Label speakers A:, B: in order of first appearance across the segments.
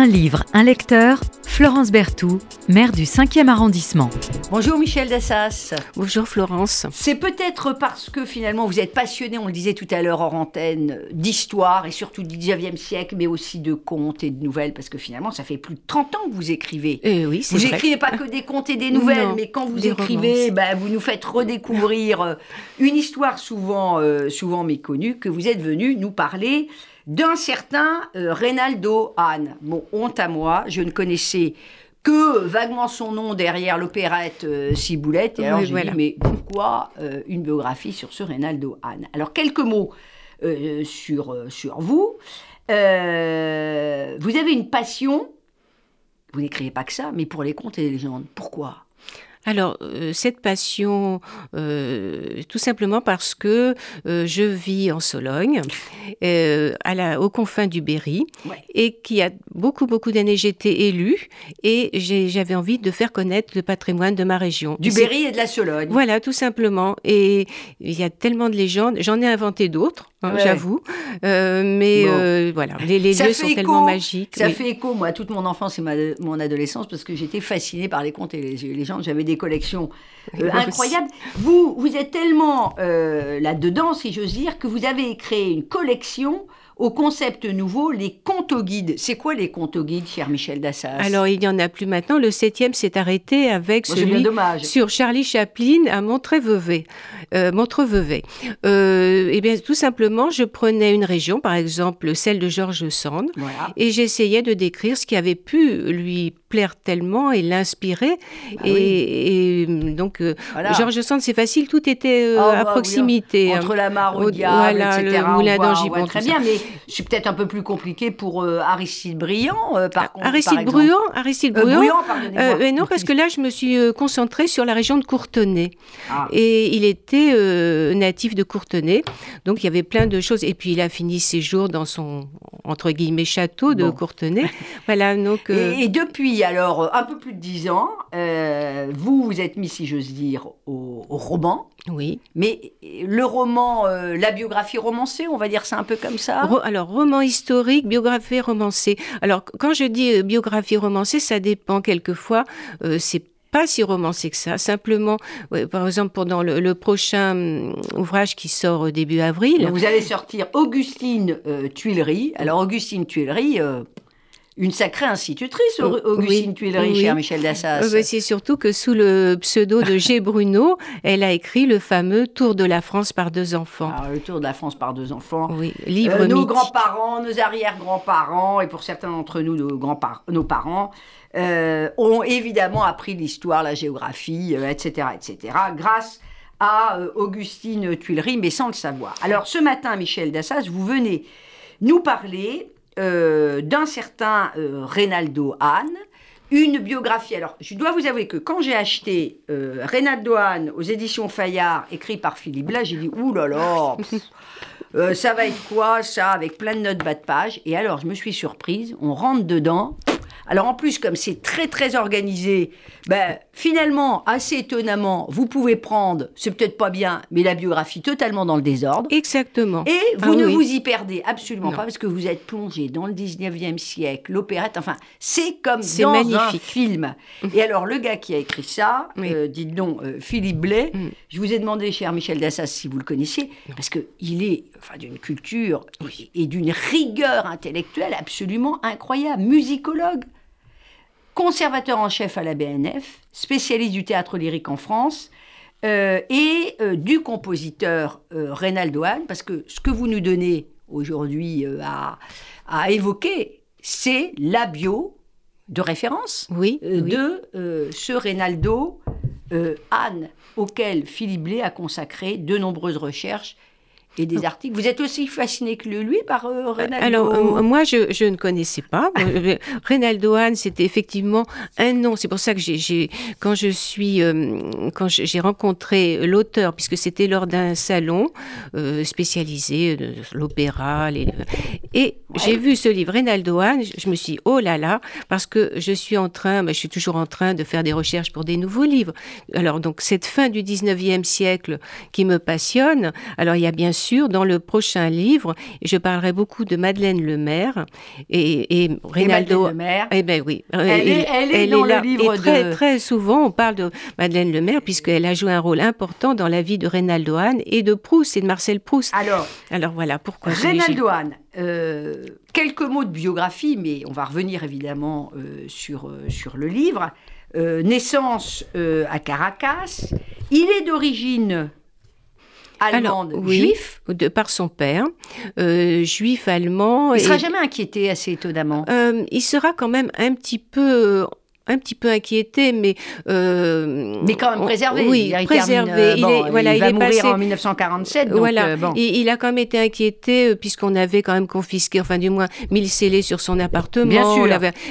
A: Un livre, un lecteur, Florence Berthoud, maire du 5e arrondissement.
B: Bonjour Michel Dassas.
C: Bonjour Florence.
B: C'est peut-être parce que finalement vous êtes passionné, on le disait tout à l'heure hors antenne, d'histoire et surtout du 19e siècle, mais aussi de contes et de nouvelles, parce que finalement ça fait plus de 30 ans que vous écrivez.
C: Eh oui, c'est
B: Vous
C: vrai.
B: n'écrivez pas que des contes et des nouvelles,
C: Non,
B: mais quand vous écrivez, bah, vous nous faites redécouvrir euh, une histoire souvent, euh, souvent méconnue, que vous êêtre venu nous parler d'un certain euh, Reynaldo Hahn. Bon, honte à moi, je ne connaissais que vaguement son nom derrière l'opérette euh, Ciboulette. Et alors
C: Oui,
B: j'ai
C: voilà.
B: dit, mais pourquoi euh, une biographie sur ce Reynaldo Hahn? Alors, quelques mots sur, sur vous. Vous avez une passion, vous n'écrivez pas que ça, mais pour les contes et les légendes. Pourquoi?
C: Alors, euh, cette passion, euh, tout simplement parce que euh, je vis en Sologne, à la, aux confins du Berry,
B: Ouais.
C: et qu'il y a beaucoup, beaucoup d'années, j'étais élue, et j'avais envie de faire connaître le patrimoine de ma région.
B: Du Berry et de la Sologne.
C: Voilà, tout simplement. Et il y a tellement de légendes. J'en ai inventé d'autres, hein,
B: Ouais.
C: j'avoue. Mais
B: Bon.
C: voilà, les, les lieux sont
B: écho,
C: tellement magiques.
B: Ça
C: oui.
B: fait écho, moi, toute mon enfance et ma- mon adolescence, parce que j'étais fascinée par les contes et les légendes. J'avais des collections euh, incroyables. Vous, vous êtes tellement euh, là-dedans, si j'ose dire, que vous avez créé une collection au concept nouveau, les guide. C'est quoi les guide, cher Michel Dassas?
C: Alors, il n'y en a plus maintenant. Le septième s'est arrêté avec
B: bien
C: celui
B: dommage.
C: sur Charlie Chaplin à Montreux-Vevey. Euh, Montreux-Vevey. Euh, eh bien, tout simplement, je prenais une région, par exemple celle de Georges Sand,
B: Voilà.
C: et j'essayais de décrire ce qui avait pu lui plaire tellement et l'inspirer.
B: Bah
C: et,
B: oui.
C: et, donc, euh,
B: Voilà.
C: Georges Sand, c'est facile, tout était à
B: bah oui,
C: proximité.
B: Entre la mare au
C: Au-
B: diable,
C: voilà,
B: etc.
C: le moulin d'Angibon,
B: Très bien, mais c'est peut-être un peu plus compliqué pour euh, Aristide Briand, euh, par contre.
C: Aristide. Bruyant, Aristide
B: Euh.
C: Euh, mais non, parce que là, je me suis concentrée sur la région de Courtenay.
B: Ah.
C: Et il était natif de Courtenay. Donc, il y avait plein de choses. Et puis, il a fini ses jours dans son, entre guillemets, château de
B: Bon.
C: Courtenay. voilà, donc...
B: Et, et depuis, alors, un peu plus de dix ans, vous vous êtes mis, si j'ose dire, au, au roman.
C: Oui.
B: Mais le roman, euh, la biographie romancée, on va dire ça un peu comme ça?
C: Alors, roman historique, biographie romancée. Alors, quand je dis euh, biographie romancée, ça dépend quelquefois. euh, c'est pas si romancé que ça. Simplement, par exemple, pendant le, prochain hum, ouvrage qui sort au début avril,
B: vous allez sortir Augustine euh, Tuileries. Alors, Augustine Tuileries, euh, une sacrée institutrice,
C: Oui,
B: Augustine Tuileries,
C: oui.
B: cher Michel Dassas.
C: Euh, bah, c'est surtout que sous le pseudo de G. Bruno, elle a écrit le fameux Tour de la France par deux enfants.
B: Alors, le tour de la France par deux enfants.
C: Oui, livre
B: Euh, nos grands-parents, nos arrière-grands-parents, et pour certains d'entre nous, nos, grands-par- nos parents, euh, ont évidemment appris l'histoire, la géographie, euh, etc., etc., grâce à euh, Augustine Tuileries, mais sans le savoir. Alors, ce matin, Michel Dassas, vous venez nous parler euh, d'un certain euh, Reynaldo Hahn, une biographie. Alors, je dois vous avouer que quand j'ai acheté euh, Reynaldo Hahn aux éditions Fayard, écrit par Philippe Blas, j'ai dit Ouh là là euh, Ça va être quoi, ça Avec plein de notes bas de page. Et alors, je me suis surprise, on rentre dedans. Alors, en plus, comme c'est très, très organisé, ben, finalement, assez étonnamment, vous pouvez prendre, c'est peut-être pas bien, mais la biographie totalement dans le désordre.
C: Exactement.
B: Et vous
C: Ah
B: ne
C: oui.
B: vous y perdez absolument
C: Non.
B: pas parce que vous êtes plongé dans le 19e siècle, l'opérette, enfin, c'est comme
C: C'est
B: dans un
C: magnifique.
B: film. Et alors, le gars qui a écrit ça,
C: Oui.
B: euh, dites donc, euh, Philippe Blais,
C: Mm.
B: je vous ai demandé, cher Michel Dassas, si vous le connaissiez, parce qu'il est enfin, d'une culture et, et d'une rigueur intellectuelle absolument incroyable, musicologue, conservateur en chef à la BNF, spécialiste du théâtre lyrique en France, euh, et euh, du compositeur euh, Reynaldo Hahn, parce que ce que vous nous donnez aujourd'hui à, à évoquer, c'est la bio de référence
C: Oui, oui.
B: de ce Reynaldo Hahn, auquel Philippe Blais a consacré de nombreuses recherches et des articles. Vous êtes aussi fasciné que lui par euh, Reynaldo
C: Alors, euh, moi, je, je ne connaissais pas. Euh, Reynaldo Hahn, c'était effectivement un nom. C'est pour ça que j'ai, quand je suis, euh, quand j'ai rencontré l'auteur, puisque c'était lors d'un salon euh, spécialisé, de l'opéra, les- et j'ai vu ce livre, Reynaldo Hahn, je, je me suis dit, oh là là, parce que je suis en train, bah, je suis toujours en train de faire des recherches pour des nouveaux livres. Alors, donc, cette fin du 19e siècle qui me passionne, alors il y a bien sûr sûr, dans le prochain livre, je parlerai beaucoup de Madeleine Lemaire et, et Reynaldo.
B: Lemaire.
C: Eh ben oui,
B: Elle est- elle est dans le
C: là.
B: livre
C: et très,
B: de-
C: très souvent, on parle de Madeleine Lemaire puisqu'elle a joué un rôle important dans la vie de Reynaldo Hahn et de Proust et de Marcel Proust.
B: Alors,
C: Alors voilà pourquoi.
B: Reynaldo Hahn, euh, quelques mots de biographie, mais on va revenir évidemment euh, sur, euh, sur le livre. Euh, naissance euh, à Caracas. Il est d'origine allemande,
C: oui,
B: juif.
C: de par son père, euh, juif allemand.
B: Il ne
C: et-
B: sera jamais inquiété, assez étonnamment.
C: Euh, il sera quand même un petit peu un petit peu inquiété, mais euh,
B: mais quand même
C: on-
B: préservé.
C: Oui,
B: Il
C: préservé.
B: euh,
C: il
B: bon,
C: est voilà,
B: il
C: est
B: mourir
C: passé.
B: en 1947. Donc,
C: voilà,
B: euh, bon.
C: il, il a quand même été inquiété euh, puisqu'on avait quand même confisqué, enfin du moins mille scellés sur son appartement.
B: Bien sûr.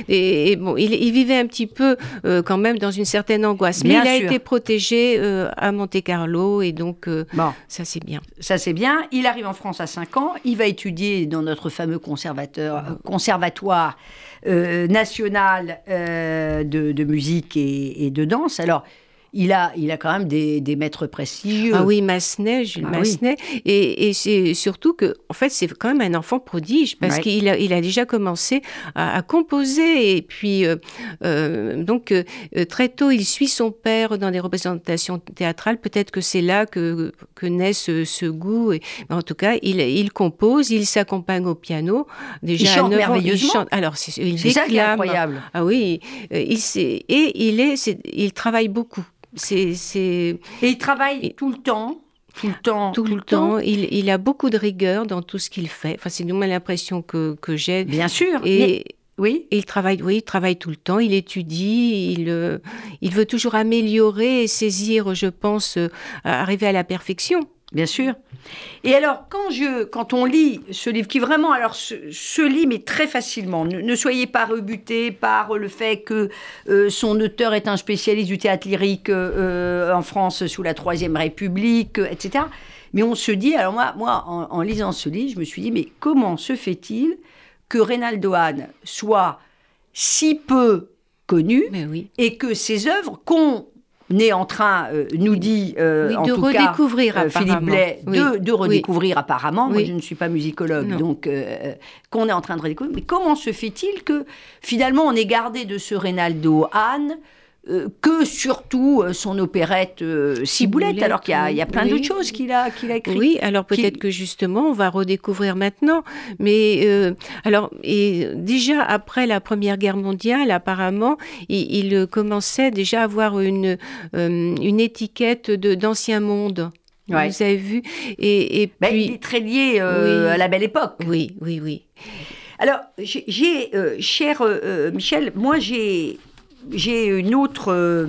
C: Et, et bon, il, vivait un petit peu euh, quand même dans une certaine angoisse. Mais il a été protégé à Monte Carlo et donc
B: Bon.
C: ça c'est bien.
B: Ça, c'est bien. Il arrive en France à 5 ans. Il va étudier dans notre fameux conservateur, conservatoire national de, musique et, et de danse. Alors, il a, il a quand même des, des maîtres prestigieux.
C: Ah oui, Massenet, Jules
B: Ah oui.
C: Massenet. Et, et c'est surtout que, en fait, c'est quand même un enfant prodige parce
B: Ouais.
C: qu'il a, il a déjà commencé à, à composer. Et puis, euh, euh, donc, euh, très tôt, il suit son père dans des représentations théâtrales. Peut-être que c'est là que, que naît ce, ce goût. Et, mais en tout cas, il, il compose, il s'accompagne au piano. Déjà
B: Il chante
C: 9 ans, il
B: merveilleusement.
C: chante. Alors, c'est, il
B: C'est ça qui est
C: déclame.
B: incroyable.
C: Ah oui, il et il est, il travaille beaucoup. C'est,
B: Et il travaille
C: Et-
B: tout le temps. Tout le temps.
C: tout, le temps. Il, il a beaucoup de rigueur dans tout ce qu'il fait. Enfin, c'est du moins l'impression que, que j'ai.
B: Bien sûr.
C: Et,
B: Mais- oui.
C: il travaille, oui, il travaille tout le temps. Il étudie. Il, euh, il veut toujours améliorer et saisir, je pense, euh, arriver à la perfection.
B: Bien sûr. Et alors, quand, je, quand on lit ce livre, qui vraiment alors, se, se lit, mais très facilement, ne, ne soyez pas rebutés par le fait que euh, son auteur est un spécialiste du théâtre lyrique euh, en France sous la Troisième République, euh, etc. Mais on se dit, alors moi, moi en, en lisant ce livre, je me suis dit, mais comment se fait-il que Reynaldo Hahn soit si peu connu
C: oui.
B: et que ses œuvres qu'on est en train, euh, nous dit euh,
C: Oui,
B: en
C: de
B: tout cas
C: redécouvrir,
B: euh, Philippe. Blais,
C: Oui.
B: de, de redécouvrir apparemment. Moi, je ne suis pas musicologue,
C: Non.
B: donc qu'on est en train de redécouvrir. Mais comment se fait-il que finalement on ait gardé de ce Reynaldo Hahn que surtout euh, son opérette euh, Ciboulette,
C: Ciboulette,
B: alors qu'il y a, il y a plein
C: oui.
B: d'autres choses qu'il a, qu'il a écrites.
C: Oui, alors peut-être que justement, on va redécouvrir maintenant. Mais euh, alors, et déjà après la Première Guerre mondiale, apparemment, il, il, euh, commençait déjà à avoir une, euh, une étiquette d'ancien monde.
B: Ouais.
C: Vous avez vu? Et, et
B: Ben,
C: puis,
B: il est très lié euh,
C: Oui.
B: à la belle époque.
C: oui, oui, oui.
B: Alors, j'ai, euh, cher euh, euh, Michel, moi j'ai, j'ai une autre euh,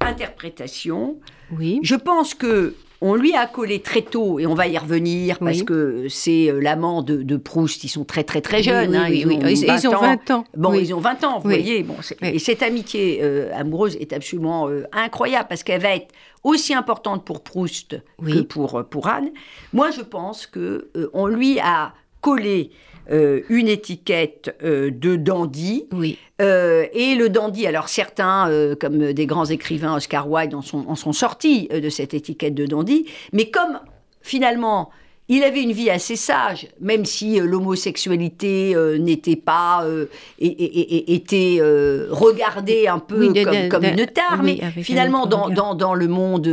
B: interprétation.
C: Oui,
B: Je pense que on lui a collé très tôt, et on va y revenir parce
C: Oui.
B: que c'est euh, l'amant de, de Proust. Ils sont très très très jeunes.
C: Oui,
B: hein,
C: oui,
B: ils, ont.
C: Ils, ils ont 20 ans.
B: Bon, ils ont 20 ans, vous voyez. Bon. Et cette amitié euh, amoureuse est absolument euh, incroyable parce qu'elle va être aussi importante pour Proust que pour, pour Anne. Moi, je pense que euh, on lui a collé euh, une étiquette euh, de dandy.
C: Oui,
B: Euh, et le dandy, alors certains, comme des grands écrivains, Oscar Wilde, en sont, en sont sortis de cette étiquette de dandy, mais comme finalement il avait une vie assez sage, même si l'homosexualité euh, n'était pas euh, et, et- et- et- était euh, regardée un peu
C: Oui, de-
B: comme,
C: de-
B: comme
C: de-
B: une tare,
C: oui,
B: mais finalement dans, dans le monde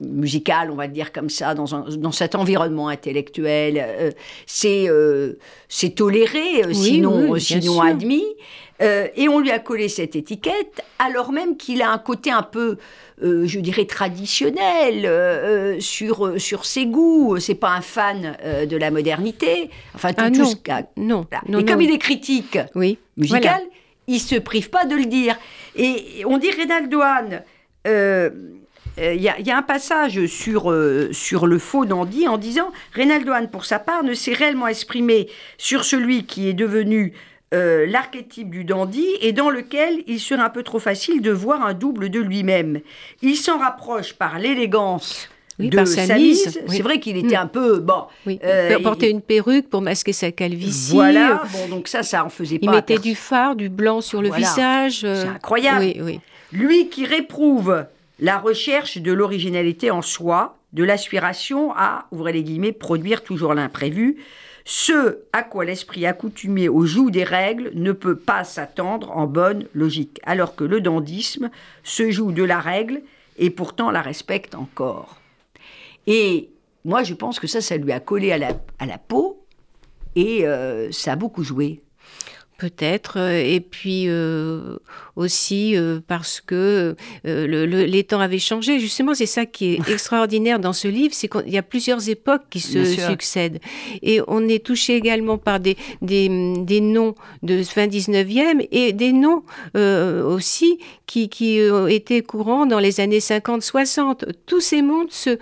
B: musical, on va le dire comme ça, dans, un- dans cet environnement intellectuel, euh, c'est euh, c'est toléré, euh,
C: Oui,
B: sinon,
C: oui,
B: sinon admis. Et on lui a collé cette étiquette, alors même qu'il a un côté un peu, je dirais, traditionnel sur, sur ses goûts. C'est pas un fan de la modernité. Enfin, tout,
C: Ah
B: tout
C: non.
B: ce
C: non, non,
B: et comme il est critique
C: oui.
B: musical,
C: Voilà.
B: il se prive pas de le dire. Et on dit Reynaldo Hahn, euh, euh, Il y, a- il y a un passage sur, euh, sur le faux dandy en disant Reynaldo Hahn, pour sa part, ne s'est réellement exprimé sur celui qui est devenu euh, l'archétype du dandy et dans lequel il serait un peu trop facile de voir un double de lui-même. Il s'en rapproche par l'élégance
C: Oui,
B: de
C: par
B: sa,
C: sa
B: mise.
C: mise,
B: C'est vrai qu'il était
C: Mm.
B: un peu bon.
C: Oui.
B: Euh,
C: il
B: il-
C: une perruque pour masquer sa calvitie.
B: Voilà. Bon, donc ça, ça en faisait
C: Il
B: pas.
C: mettait
B: perso-
C: du fard, du blanc sur le
B: Voilà.
C: visage.
B: C'est incroyable.
C: Oui, oui.
B: Lui qui réprouve la recherche de l'originalité en soi, de l'aspiration à, ouvrez les guillemets, produire toujours l'imprévu. Ce à quoi l'esprit accoutumé au joug des règles ne peut pas s'attendre en bonne logique, alors que le dandisme se joue de la règle et pourtant la respecte encore. Et moi, je pense que ça, ça lui a collé à la, peau et euh, ça a beaucoup joué.
C: Peut-être. euh, Et puis euh, aussi euh, parce que euh, le- le- les temps avaient changé. Justement, c'est ça qui est extraordinaire dans ce livre, c'est qu'il y a plusieurs époques qui se succèdent. Et on est touché également par des, des, des noms de fin 19e et des noms aussi qui, qui étaient courants dans les années 50-60. Tous ces mondes se,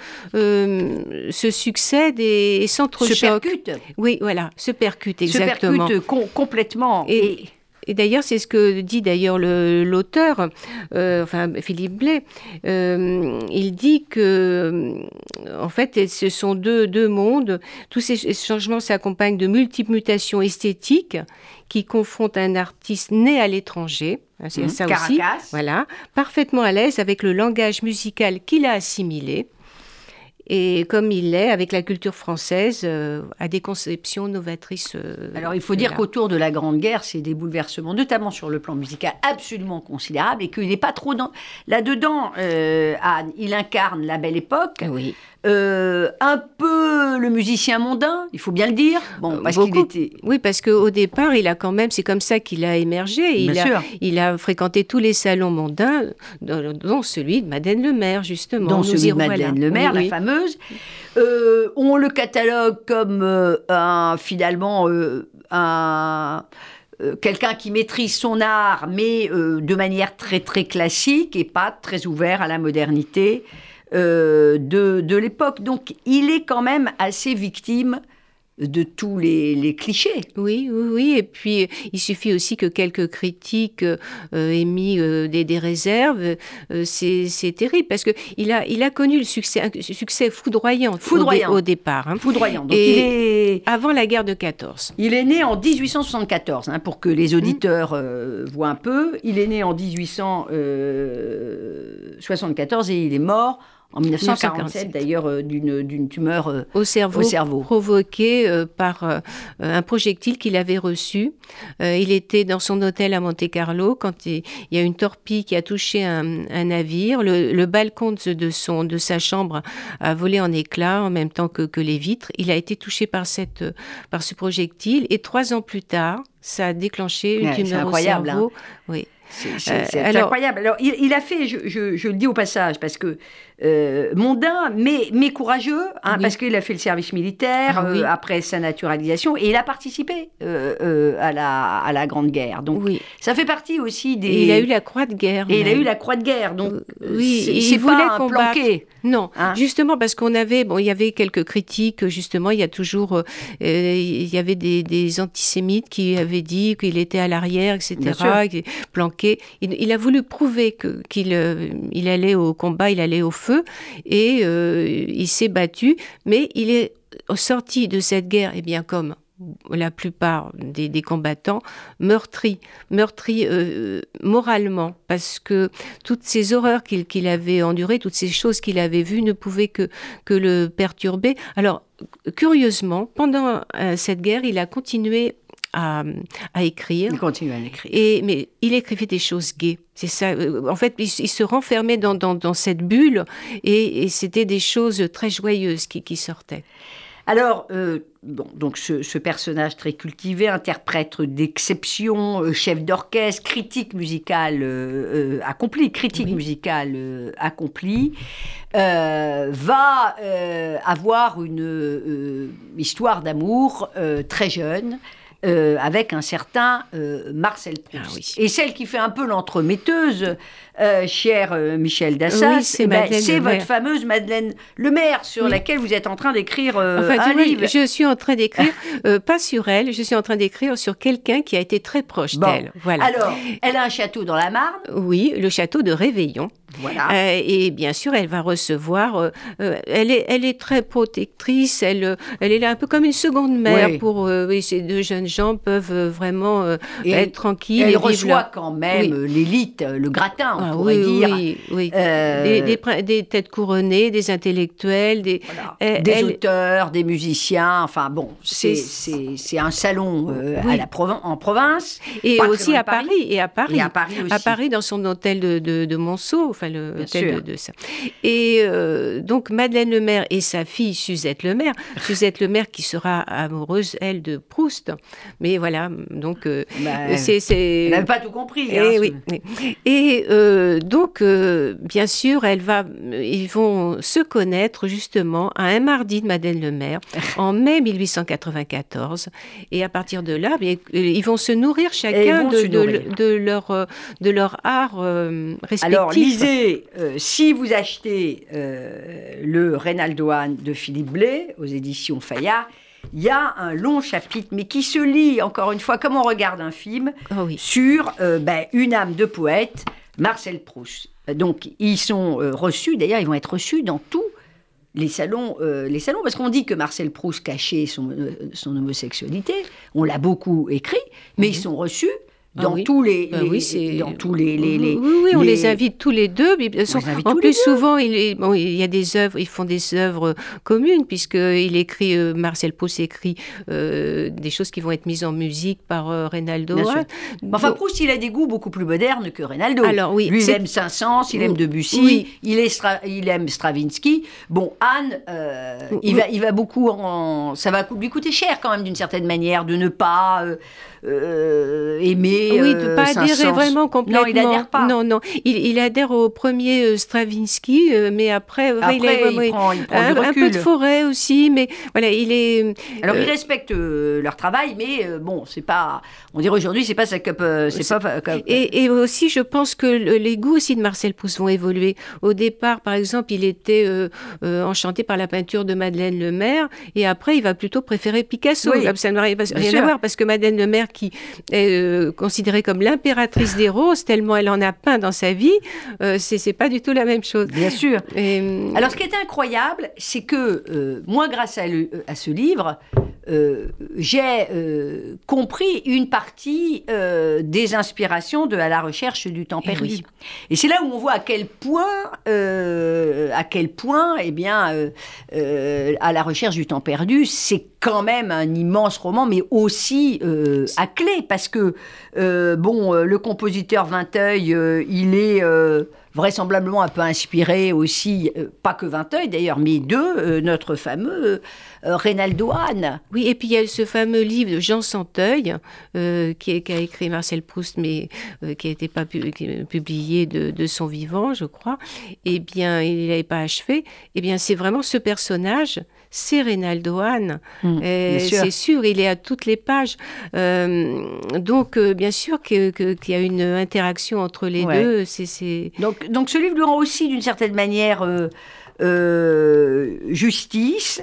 C: se succèdent et, et
B: Se
C: s'entrechoquent.
B: percute,
C: Oui, voilà, se percutent,
B: se
C: exactement.
B: percute com- complètement.
C: Et-
B: Et,
C: Et d'ailleurs, c'est ce que dit d'ailleurs le- l'auteur, euh, enfin Philippe Blais. Euh, il dit que, en fait, ce sont deux, deux mondes. Tous ces changements s'accompagnent de multiples mutations esthétiques qui confrontent un artiste né à l'étranger. hein, C'est
B: Mhm.
C: ça aussi.
B: Caracas.
C: Voilà, parfaitement à l'aise avec le langage musical qu'il a assimilé. Et comme il l'est avec la culture française, euh, à des conceptions novatrices. euh,
B: Alors, il faut dire qu'autour de la Grande Guerre, c'est des bouleversements, notamment sur le plan musical, absolument considérables, et qu'il n'est pas trop dans... Là-dedans, euh, Anne, il incarne la belle époque,
C: Oui.
B: Euh, un peu le musicien mondain, il faut bien le dire. Bon, parce qu'il
C: Beaucoup.
B: était...
C: Oui, parce qu'au départ, il a quand même, c'est comme ça qu'il a émergé. Il,
B: Bien
C: a,
B: sûr.
C: il a fréquenté tous les salons mondains, dont, celui de Madeleine le Maire, justement.
B: dont
C: Nous
B: celui de Madeleine
C: revoilà.
B: Le Maire,
C: Oui,
B: la
C: oui.
B: fameuse. Euh, on le catalogue comme euh, un, finalement euh, un euh, quelqu'un qui maîtrise son art, mais euh, de manière très très classique et pas très ouvert à la modernité euh, de, de l'époque. Donc il est quand même assez victime de tous les, les clichés.
C: Oui, oui, oui. Et puis, il suffit aussi que quelques critiques euh, aient mis euh, des, des réserves. Euh, c'est terrible parce qu'il a, il a connu le succès, un succès foudroyant, au dé-
B: Foudroyant.
C: Au, départ. hein.
B: Foudroyant. Donc
C: Et-
B: il est
C: Avant la guerre de 14.
B: Il est né en 1874, hein, pour que les auditeurs euh, voient un peu. Il est né en 1874 et il est mort en 1947,
C: 1947.
B: d'ailleurs, euh, d'une d'une tumeur euh,
C: Au cerveau,
B: au cerveau.
C: provoqué euh, par un projectile qu'il avait reçu. Il était dans son hôtel à Monte-Carlo quand il, il y a une torpille qui a touché un, un navire. Le, le balcon de, de son, de sa chambre a volé en éclats en même temps que, que les vitres. Il a été touché par, cette, par ce projectile et trois ans plus tard, ça a déclenché une tumeur au
B: incroyable, hein.
C: cerveau. Oui.
B: C'est incroyable. Alors, il, il a fait, je, je- je le dis au passage, parce que euh, mondain, mais, mais courageux, hein,
C: Oui.
B: parce qu'il a fait le service militaire
C: Ah oui.
B: euh, après sa naturalisation, et il a participé euh, à, la, à la Grande Guerre. Donc,
C: oui.
B: ça fait partie aussi des...
C: Et il a eu la croix de guerre.
B: Et il a eu la croix de guerre, donc
C: oui,
B: c'est
C: il
B: c'est
C: voulait
B: pas un planqué.
C: Non,
B: Hein
C: justement parce qu'on avait, bon, il y avait quelques critiques, justement, il y a toujours, il y avait des, des antisémites qui avaient dit qu'il était à l'arrière, etc., planqué. Il, il a voulu prouver qu'il il allait au combat, il allait au feu, et euh, il s'est battu, mais il est sorti de cette guerre, et bien comme la plupart des, combattants, meurtris, meurtris euh, moralement, parce que toutes ces horreurs qu'il avait endurées, toutes ces choses qu'il avait vues ne pouvaient que, que le perturber. Alors, curieusement, pendant euh, cette guerre, il a continué à, à écrire.
B: Il continue à l'écrire.
C: Et, mais il écrivait des choses gaies. C'est ça. euh, En fait, il, se renfermait dans, dans, dans cette bulle et, et c'était des choses très joyeuses qui, qui sortaient.
B: Alors, euh, bon, donc ce, ce personnage très cultivé, interprète d'exception, euh, chef d'orchestre, critique musicale euh, accompli, critique
C: Oui.
B: musicale accomplie, va avoir une histoire d'amour très jeune. Euh, avec un certain euh, Marcel Proust.
C: Ah oui.
B: Et celle qui fait un peu l'entremetteuse, euh, cher euh, Michel Dassas,
C: Oui, c'est
B: eh ben, votre fameuse Madeleine Lemaire, sur
C: Oui.
B: laquelle vous êtes en train d'écrire
C: Enfin,
B: un livre.
C: je suis en train d'écrire, pas sur elle, je suis en train d'écrire sur quelqu'un qui a été très proche
B: Bon.
C: d'elle. Voilà.
B: Alors, elle a un château dans la Marne.
C: Oui, le château de Réveillon.
B: Voilà.
C: Euh, et bien sûr, elle va recevoir. euh, euh, elle, est, elle est très protectrice. Elle, elle est là un peu comme une seconde mère
B: Oui.
C: pour. ces deux jeunes gens peuvent vraiment
B: Et
C: être tranquilles. et
B: elle
C: vivre
B: reçoit
C: leur-
B: quand même
C: Oui.
B: l'élite, le gratin, on
C: Ah
B: pourrait
C: oui,
B: dire.
C: oui, oui. Des, des prin- des têtes couronnées, des intellectuels, des.
B: Voilà.
C: Elle-
B: des
C: elle-
B: auteurs, des musiciens, enfin bon, c'est un salon à la provin- en province.
C: Et aussi à
B: Paris.
C: Paris. Et à Paris.
B: Et à Paris aussi.
C: À Paris, dans son hôtel de, de, de Monceau, enfin le
B: Bien sûr.
C: de, de ça. Et euh, donc Madeleine Lemaire et sa fille Suzette Lemaire, Suzette Lemaire qui sera amoureuse elle de Proust. Mais voilà, donc euh,
B: Bah,
C: c'est c'est-
B: Elle n'avait pas tout compris.
C: Eh
B: hein,
C: oui,
B: ce-
C: oui. Et euh, donc, euh, bien sûr, elle va, ils vont se connaître justement à un mardi de Madeleine Lemaire en mai 1894. Et à partir de là, bien, euh, ils vont se nourrir chacun de,
B: se
C: de-
B: nourrir.
C: de leur, euh, de leur art euh, respectif.
B: Alors, lisez, euh, si vous achetez euh, le Reynaldoane de Philippe Blé aux éditions Fayard, il y a un long chapitre, mais qui se lit, encore une fois, comme on regarde un film,
C: Ah oui.
B: sur euh, ben, une âme de poète, Marcel Proust. Donc, ils sont reçus, d'ailleurs, ils vont être reçus dans tous les salons, euh, les salons, parce qu'on dit que Marcel Proust cachait son, euh, son homosexualité, on l'a beaucoup écrit, mais ils sont reçus
C: Ah
B: dans
C: oui.
B: tous les,
C: Bah
B: les-
C: oui,
B: dans tous les, les- les-
C: oui, oui, on
B: les-
C: invite tous les deux.
B: invite
C: en
B: tous
C: plus,
B: les deux.
C: souvent, il, bon, il y a des œuvres, ils font des œuvres communes, puisqu'il écrit, euh, Marcel Proust écrit euh, des choses qui vont être mises en musique par euh, Reynaldo.
B: Enfin, Proust, il a des goûts beaucoup plus modernes que Reynaldo.
C: Alors, oui,
B: Lui, il aime Saint-Saëns, il aime Debussy, il, est Stra- il aime Stravinsky. Bon, Anne, euh, il, va, il va beaucoup en... Ça va lui coûter cher quand même, d'une certaine manière, de ne pas euh, aimer
C: oui, de
B: euh,
C: pas adhérer vraiment complètement.
B: Non, il adhère pas.
C: Non, non. Il, il adhère au premier euh, Stravinsky, mais après,
B: Après,
C: il,
B: il prend, il prend
C: un,
B: du
C: un
B: recul.
C: peu de forêt aussi, mais voilà, il est.
B: Alors,
C: euh,
B: il respecte euh, leur travail, mais bon, c'est pas... On dirait aujourd'hui, c'est pas sa cup... euh, c'est pas...
C: Et, et aussi, je pense que le- les goûts aussi de Marcel Proust vont évoluer. Au départ, par exemple, il était enchanté par la peinture de Madeleine Lemaire, et après, il va plutôt préférer Picasso.
B: Oui,
C: Là, ça n'a rien, à voir, parce que Madeleine Lemaire, qui est euh, considérée comme l'impératrice des roses, tellement elle en a peint dans sa vie, euh, c'est pas du tout la même chose.
B: Bien sûr.
C: Et, euh,
B: Alors, ce qui est incroyable, c'est que euh, moi, grâce à, le- à ce livre, euh, j'ai euh, compris une partie euh, des inspirations de À la recherche du temps
C: Eh
B: perdu.
C: oui.
B: Et c'est là où on voit à quel point, euh, à quel point, eh bien, euh, euh, À la recherche du temps perdu, c'est quand même un immense roman, mais aussi euh, à clé, parce que euh, bon, euh, le compositeur Vinteuil, il est vraisemblablement un peu inspiré aussi, pas que Vinteuil d'ailleurs, mais de notre fameux Reynaldo Hahn.
C: Oui, et puis il y a ce fameux livre de Jean Santeuil, qui, est- qui a écrit Marcel Proust, mais qui n'a pas pu- publié de, de son vivant, je crois. Eh bien, il n'avait pas achevé. Eh bien, c'est vraiment ce personnage, c'est Reynaldo Hahn.
B: Mm,
C: Euh,
B: sûr.
C: c'est sûr, il est à toutes les pages. Euh, donc, euh, bien sûr qu'il y a une interaction entre les
B: Ouais.
C: deux.
B: Donc, donc ce livre lui rend aussi d'une certaine manière euh, justice.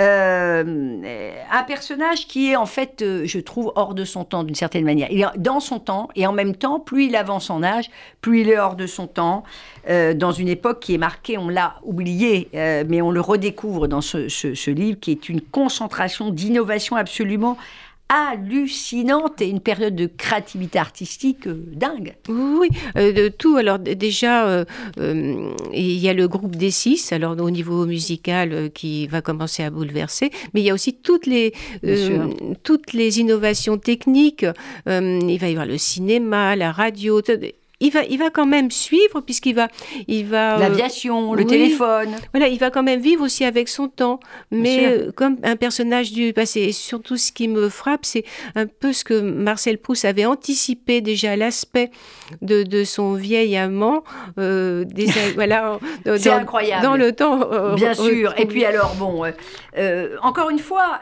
B: Euh, un personnage qui est en fait, euh, je trouve, hors de son temps d'une certaine manière. Il est dans son temps et en même temps, plus il avance en âge, plus il est hors de son temps. euh, dans une époque qui est marquée, on l'a oublié, mais on le redécouvre dans ce, ce- ce livre qui est une concentration d'innovation absolument hallucinante et une période de créativité artistique euh, dingue.
C: Oui, euh, de tout. Alors déjà, euh, euh, il y a le groupe des six, alors au niveau musical, qui va commencer à bouleverser, mais il y a aussi toutes les, toutes les innovations techniques. Il va y avoir le cinéma, la radio. Il va, il va quand même suivre puisqu'il va, il va. euh,
B: L'aviation, le
C: oui.
B: téléphone.
C: voilà, il va quand même vivre aussi avec son temps, mais euh, comme un personnage du passé. Et surtout, ce qui me frappe, c'est un peu ce que Marcel Proust avait anticipé déjà l'aspect de, de son vieil amant. euh, des, voilà, dans-
B: C'est incroyable.
C: Dans le temps.
B: Bien sûr. Et puis alors, bon, encore une fois,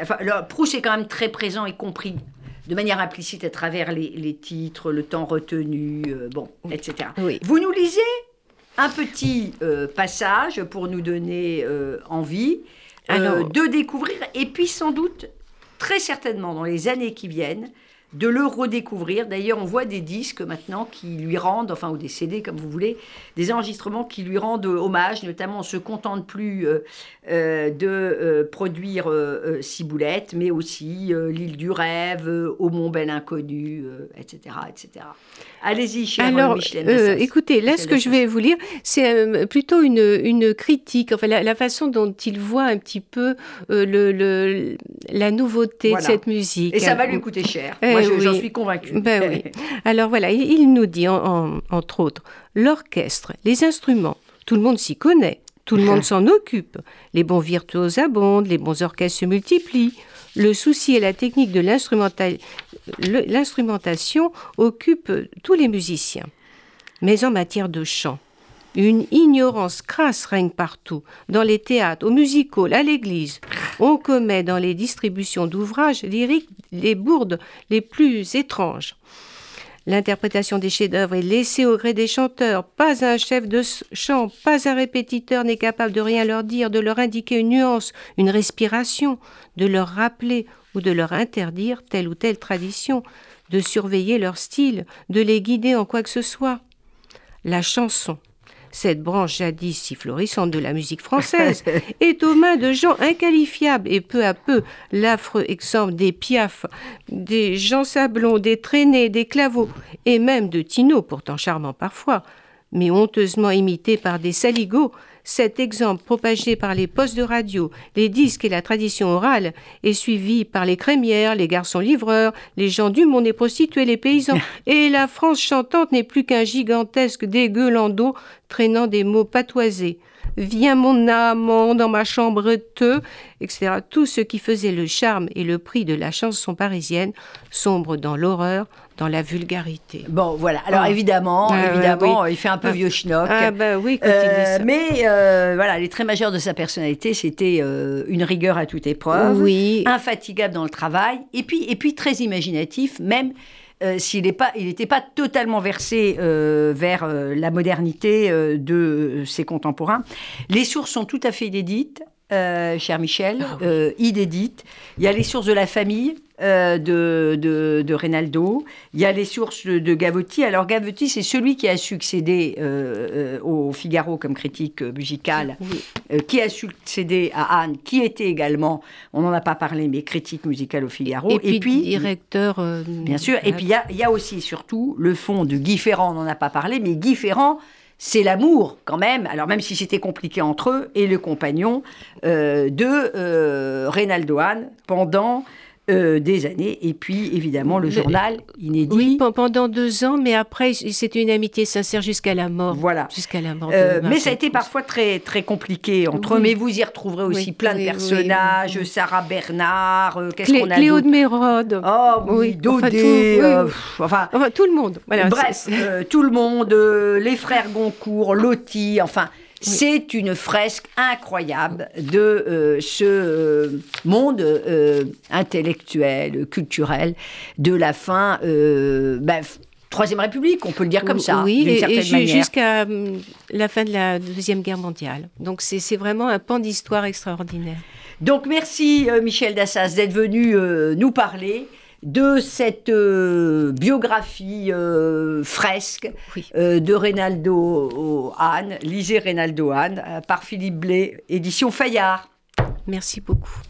B: enfin, Proust est quand même très présent, y compris de manière implicite à travers les, les titres, le temps retenu, euh, bon, etc.
C: Oui.
B: Vous nous lisez un petit euh, passage pour nous donner euh, envie
C: Alors-
B: de découvrir, et puis sans doute, très certainement, dans les années qui viennent, de le redécouvrir. D'ailleurs, on voit des disques maintenant qui lui rendent, enfin, ou des CD comme vous voulez, des enregistrements qui lui rendent hommage, notamment on se contente plus euh, euh, de euh, produire Ciboulette, mais aussi L'île du rêve, Au Mont Bel Inconnu, etc., etc. Allez-y, cher
C: Alors, écoutez, là, ce que je vais vous lire, c'est plutôt une, une, critique, enfin, la, façon dont il voit un petit peu le, le, la nouveauté de cette musique.
B: Et ça va lui coûter cher. J'en suis convaincue.
C: Ben oui. Alors voilà, il, nous dit, entre autres, l'orchestre, les instruments, tout le monde s'y connaît, tout le monde s'en occupe, les bons virtuoses abondent, les bons orchestres se multiplient. Le souci et la technique de l'instrumentation occupent tous les musiciens. Mais en matière de chant, une ignorance crasse règne partout, dans les théâtres, aux musicaux, à l'église. On commet dans les distributions d'ouvrages lyriques les bourdes les plus étranges. L'interprétation des chefs-d'œuvre est laissée au gré des chanteurs. Pas un chef de chant, pas un répétiteur n'est capable de rien leur dire, de leur indiquer une nuance, une respiration, de leur rappeler ou de leur interdire telle ou telle tradition, de surveiller leur style, de les guider en quoi que ce soit. La chanson, cette branche jadis si florissante de la musique française est aux mains de gens inqualifiables et peu à peu l'affreux exemple des Piaf, des Jean Sablon, des Traînés, des Claveaux et même de Tino, pourtant charmant parfois, mais honteusement imité par des saligots, cet exemple propagé par les postes de radio, les disques et la tradition orale est suivi par les crémières, les garçons livreurs, les gens du monde, les prostituées, les paysans. Et la France chantante n'est plus qu'un gigantesque dégueulant traînant des mots patoisés. Viens mon amant dans ma chambre te, etc. Tout ce qui faisait le charme et le prix de la chanson parisienne sombre dans l'horreur, dans la vulgarité.
B: Bon, voilà. Alors ah. évidemment, ah, évidemment, il fait un peu ah. vieux schnock.
C: Ah bah oui, quand il dit ça.
B: Mais euh, voilà, les traits majeurs de sa personnalité, c'était euh, une rigueur à toute épreuve,
C: oui.
B: infatigable dans le travail, et puis, et puis très imaginatif, même euh, s'il n'était pas, pas totalement versé euh, vers euh, la modernité de ses contemporains. Les sources sont tout à fait inédites, cher Michel, ah inédites. Il y a les sources de la famille, euh, de, de, de, Reynaldo. Il y a les sources de, Gavotti. Alors Gavotti, c'est celui qui a succédé euh, euh, au Figaro comme critique musical, qui a succédé à Anne, qui était également, on n'en a pas parlé, mais critique musicale au Figaro.
C: Et puis, directeur.
B: bien sûr. Et puis il y, a, il y, a aussi surtout le fond de Guy Ferrand, on n'en a pas parlé, mais Guy Ferrand c'est l'amour quand même, alors même si c'était compliqué entre eux, et le compagnon de Reynaldo Hahn pendant euh, des années. Et puis, évidemment, le journal inédit.
C: Oui, pendant deux ans, mais après, c'était une amitié sincère jusqu'à la mort.
B: Voilà.
C: Jusqu'à la mort.
B: Euh, mais ça a été parfois très, très compliqué entre eux. Mais vous y retrouverez aussi plein de personnages. Sarah Bernard, euh, qu'est-ce qu'on a
C: Cléo de Mérode.
B: Oh, oui, Daudet.
C: Enfin, enfin, tout le monde.
B: Voilà, bref, tout le monde. les frères Goncourt, Loti, enfin... C'est une fresque incroyable de euh, ce euh, monde euh, intellectuel, culturel de la fin. Ben, Troisième République, on peut le dire comme ça.
C: Oui, et, jusqu'à la fin de la Deuxième Guerre mondiale. Donc c'est vraiment un pan d'histoire extraordinaire.
B: Donc merci Michel Dassas d'être venu nous parler de cette euh, biographie euh, fresque euh, de Reynaldo Hahn, lisez Reynaldo Hahn, par Philippe Blé, édition Fayard.
C: Merci beaucoup.